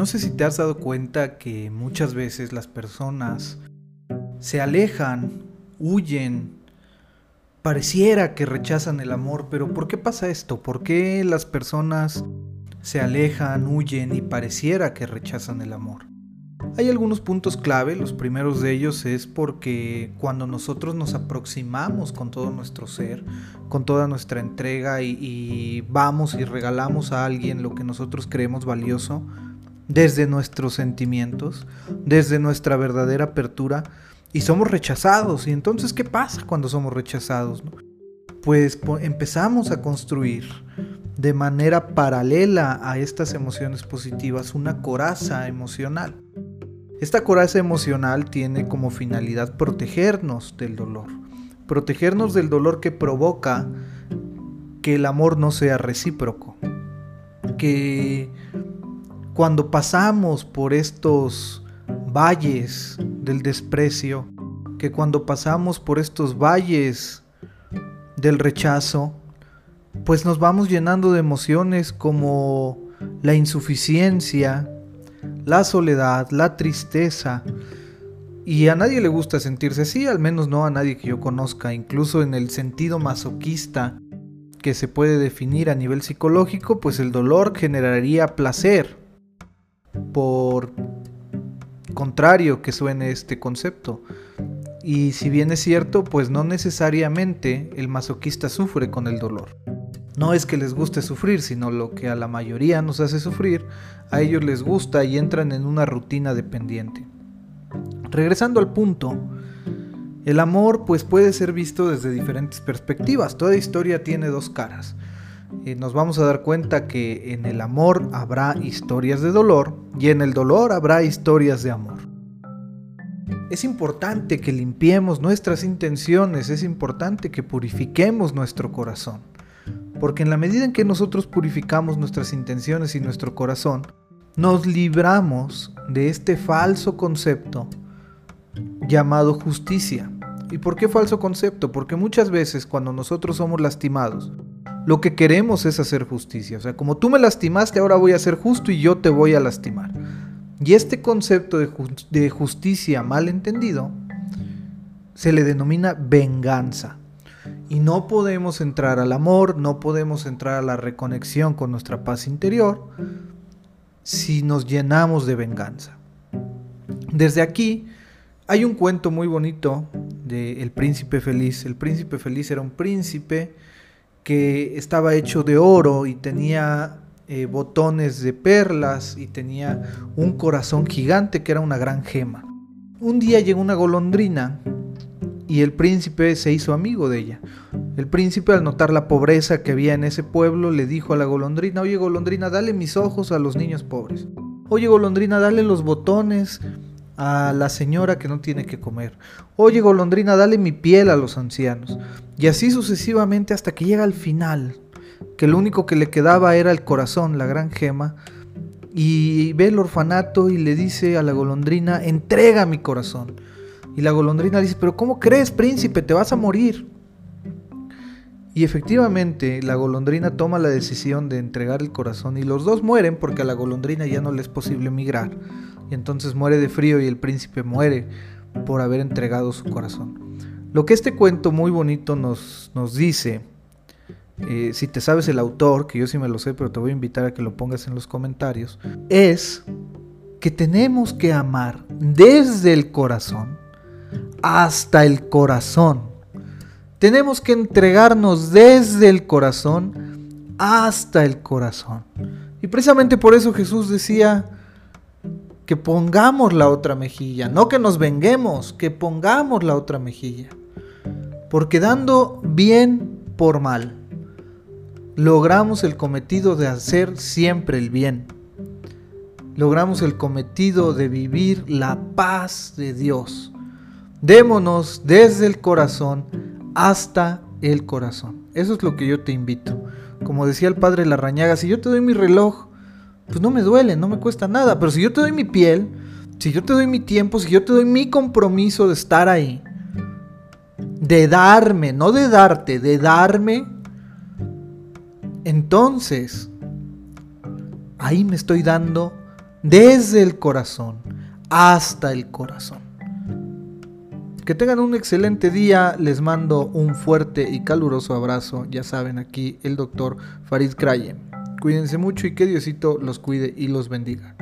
No sé si te has dado cuenta que muchas veces las personas se alejan, huyen, pareciera que rechazan el amor, pero ¿por qué pasa esto? ¿Por qué las personas se alejan, huyen y pareciera que rechazan el amor? Hay algunos puntos clave, los primeros de ellos es porque cuando nosotros nos aproximamos con todo nuestro ser, con toda nuestra entrega y, vamos y regalamos a alguien lo que nosotros creemos valioso, desde nuestros sentimientos, desde nuestra verdadera apertura, y somos rechazados. ¿Y entonces qué pasa cuando somos rechazados? Pues empezamos a construir de manera paralela a estas emociones positivas una coraza emocional. Esta coraza emocional tiene como finalidad protegernos del dolor, protegernos del dolor que provoca que el amor no sea recíproco, que cuando pasamos por estos valles del desprecio, que cuando pasamos por estos valles del rechazo, pues nos vamos llenando de emociones como la insuficiencia, la soledad, la tristeza. Y a nadie le gusta sentirse así, al menos no a nadie que yo conozca, incluso en el sentido masoquista que se puede definir a nivel psicológico, pues el dolor generaría placer. Por contrario que suene este concepto. Y si bien es cierto, pues no necesariamente el masoquista sufre con el dolor. No es que les guste sufrir, sino lo que a la mayoría nos hace sufrir, a ellos les gusta y entran en una rutina dependiente. Regresando al punto, el amor pues puede ser visto desde diferentes perspectivas. Toda historia tiene dos caras. Eh, nos vamos a dar cuenta que en el amor habrá historias de dolor y en el dolor habrá historias de amor. Es importante que limpiemos nuestras intenciones, es importante que purifiquemos nuestro corazón. Porque en la medida en que nosotros purificamos nuestras intenciones y nuestro corazón, nos libramos de este falso concepto llamado justicia. ¿Y por qué falso concepto? Porque muchas veces cuando nosotros somos lastimados, lo que queremos es hacer justicia. O sea, como tú me lastimaste, ahora voy a ser justo y yo te voy a lastimar. Y este concepto de, de justicia mal entendido se le denomina venganza. Y no podemos entrar al amor, no podemos entrar a la reconexión con nuestra paz interior si nos llenamos de venganza. Desde aquí hay un cuento muy bonito de El príncipe feliz. El príncipe feliz era un príncipe que estaba hecho de oro y tenía eh, botones de perlas y tenía un corazón gigante que era una gran gema. Un día llegó una golondrina y el príncipe se hizo amigo de ella. El príncipe al notar la pobreza que había en ese pueblo le dijo a la golondrina, oye golondrina, dale mis ojos a los niños pobres. Oye golondrina, dale los botones a la señora que no tiene que comer. Oye golondrina, dale mi piel a los ancianos. Y así sucesivamente hasta que llega al final, que lo único que le quedaba era el corazón, la gran gema, y ve el orfanato y le dice a la golondrina, entrega mi corazón. Y la golondrina dice, pero ¿cómo crees, príncipe? Te vas a morir. Y efectivamente, la golondrina toma la decisión de entregar el corazón y los dos mueren porque a la golondrina ya no le es posible migrar. Y entonces muere de frío y el príncipe muere por haber entregado su corazón. Lo que este cuento muy bonito nos, nos dice, eh, si te sabes el autor, que yo sí me lo sé, pero te voy a invitar a que lo pongas en los comentarios, es que tenemos que amar desde el corazón hasta el corazón. Tenemos que entregarnos desde el corazón hasta el corazón. Y precisamente por eso Jesús decía que pongamos la otra mejilla, no que nos venguemos, que pongamos la otra mejilla. Porque dando bien por mal, logramos el cometido de hacer siempre el bien. Logramos el cometido de vivir la paz de Dios Démonos desde el corazón hasta el corazón. Eso es lo que yo te invito. Como decía el padre Larrañaga, si yo te doy mi reloj, pues no me duele, no me cuesta nada. Pero si yo te doy mi piel, si yo te doy mi tiempo, si yo te doy mi compromiso de estar ahí, de darme, no de darte, de darme, entonces ahí me estoy dando desde el corazón hasta el corazón. Que tengan un excelente día, les mando un fuerte y caluroso abrazo, ya saben, aquí el doctor Farid Krayen. Cuídense mucho y que Diosito los cuide y los bendiga.